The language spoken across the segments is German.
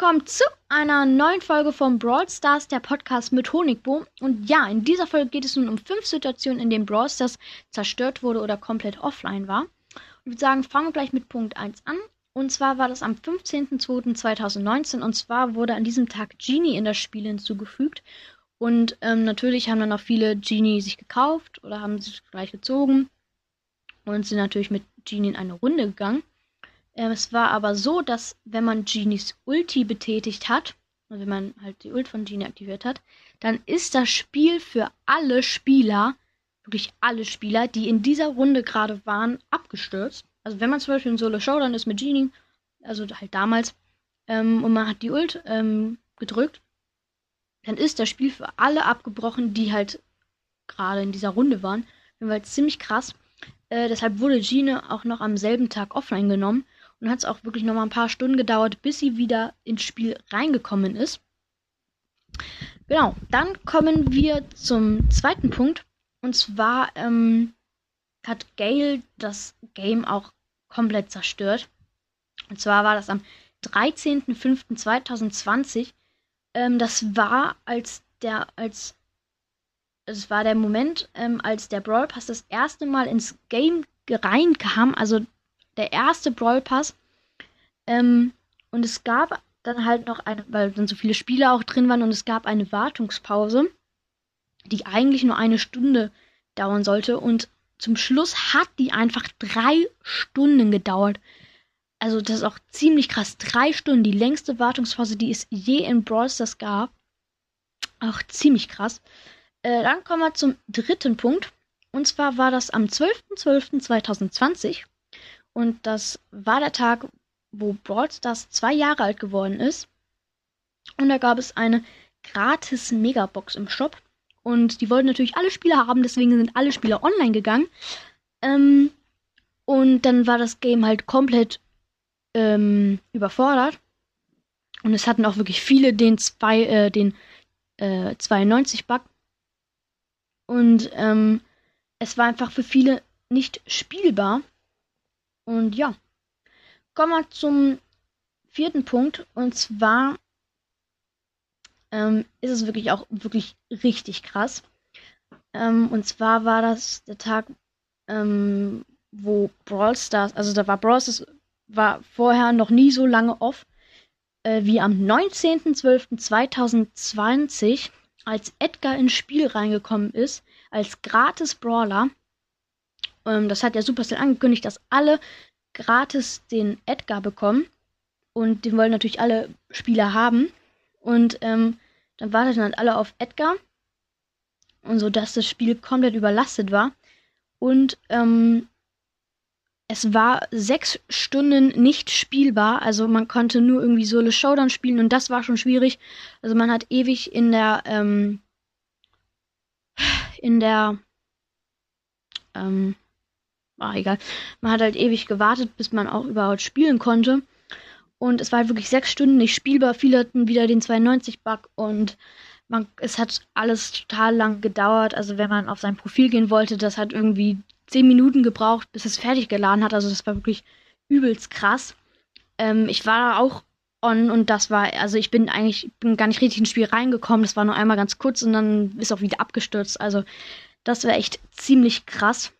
Willkommen zu einer neuen Folge von Brawl Stars, der Podcast mit Honigbo. Und ja, in dieser Folge geht es nun um fünf Situationen, in denen Brawl Stars zerstört wurde oder komplett offline war. Ich würde sagen, fangen wir gleich mit Punkt 1 an. Und zwar war das am 15.02.2019 und zwar wurde an diesem Tag Genie in das Spiel hinzugefügt. Und ähm, natürlich haben dann auch viele Genie sich gekauft oder haben sich gleich gezogen und sind natürlich mit Genie in eine Runde gegangen. Ähm, es war aber so, dass wenn man Genies Ulti betätigt hat, also wenn man halt die Ult von Genie aktiviert hat, dann ist das Spiel für alle Spieler, wirklich alle Spieler, die in dieser Runde gerade waren, abgestürzt. Also wenn man zum Beispiel in Solo Showdown ist mit Genie, also halt damals, ähm, und man hat die Ult ähm, gedrückt, dann ist das Spiel für alle abgebrochen, die halt gerade in dieser Runde waren. Das war ziemlich krass. Äh, deshalb wurde Gene auch noch am selben Tag offline genommen und hat es auch wirklich noch mal ein paar Stunden gedauert, bis sie wieder ins Spiel reingekommen ist. Genau, dann kommen wir zum zweiten Punkt. Und zwar ähm, hat Gale das Game auch komplett zerstört. Und zwar war das am 13.05.2020. Ähm, das war als der, als es war der Moment, ähm, als der Brawl Pass das erste Mal ins Game reinkam, also der erste Brawl Pass. Ähm, und es gab dann halt noch eine, weil dann so viele Spiele auch drin waren und es gab eine Wartungspause, die eigentlich nur eine Stunde dauern sollte. Und zum Schluss hat die einfach drei Stunden gedauert. Also das ist auch ziemlich krass. Drei Stunden, die längste Wartungspause, die es je in Brawl Stars gab. Auch ziemlich krass. Äh, dann kommen wir zum dritten Punkt. Und zwar war das am 12.12.2020. Und das war der Tag, wo Brawl Stars zwei Jahre alt geworden ist. Und da gab es eine gratis Megabox im Shop. Und die wollten natürlich alle Spieler haben, deswegen sind alle Spieler online gegangen. Ähm, und dann war das Game halt komplett ähm, überfordert. Und es hatten auch wirklich viele den, zwei, äh, den äh, 92-Bug. Und ähm, es war einfach für viele nicht spielbar. Und ja. Kommen wir zum vierten Punkt. Und zwar ähm, ist es wirklich auch wirklich richtig krass. Ähm, und zwar war das der Tag, ähm, wo Brawl Stars, also da war Brawl Stars, war vorher noch nie so lange off, äh, wie am 19.12.2020, als Edgar ins Spiel reingekommen ist, als gratis Brawler. Ähm, das hat ja Supercell angekündigt, dass alle gratis den Edgar bekommen. Und den wollen natürlich alle Spieler haben. Und ähm, dann warteten halt alle auf Edgar. Und so, dass das Spiel komplett überlastet war. Und ähm, es war sechs Stunden nicht spielbar. Also man konnte nur irgendwie Solo Showdown spielen und das war schon schwierig. Also man hat ewig in der ähm, in der ähm, ah, egal. Man hat halt ewig gewartet, bis man auch überhaupt spielen konnte. Und es war halt wirklich sechs Stunden nicht spielbar. Viele hatten wieder den 92-Bug und man, es hat alles total lang gedauert. Also wenn man auf sein Profil gehen wollte, das hat irgendwie zehn Minuten gebraucht, bis es fertig geladen hat. Also das war wirklich übelst krass. Ähm, ich war auch on und das war, also ich bin eigentlich, bin gar nicht richtig ins Spiel reingekommen. Das war nur einmal ganz kurz und dann ist auch wieder abgestürzt. Also das war echt ziemlich krass.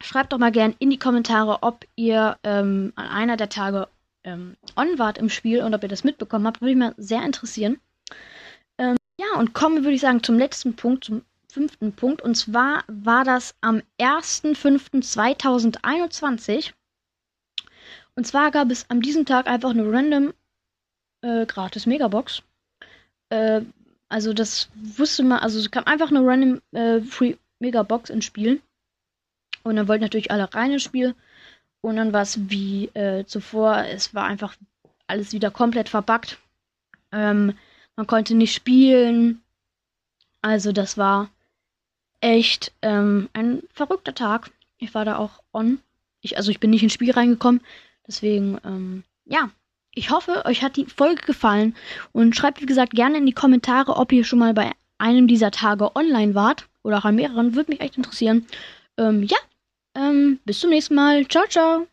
Schreibt doch mal gern in die Kommentare, ob ihr ähm, an einer der Tage ähm, on wart im Spiel und ob ihr das mitbekommen habt. Würde mich mal sehr interessieren. Ähm, ja, und kommen, würde ich sagen, zum letzten Punkt, zum fünften Punkt. Und zwar war das am 1.5.2021. Und zwar gab es an diesem Tag einfach eine random äh, gratis Megabox. Äh, also das wusste man, also es kam einfach eine random äh, Free Megabox ins Spiel. Und dann wollten natürlich alle rein ins Spiel. Und dann war es wie äh, zuvor. Es war einfach alles wieder komplett verbuggt. Ähm, man konnte nicht spielen. Also das war echt ähm, ein verrückter Tag. Ich war da auch on. Ich, also ich bin nicht ins Spiel reingekommen. Deswegen, ähm, ja. Ich hoffe, euch hat die Folge gefallen. Und schreibt, wie gesagt, gerne in die Kommentare, ob ihr schon mal bei einem dieser Tage online wart. Oder auch an mehreren. Würde mich echt interessieren. Ähm, ja. Ähm, bis zum nächsten Mal. Ciao, ciao.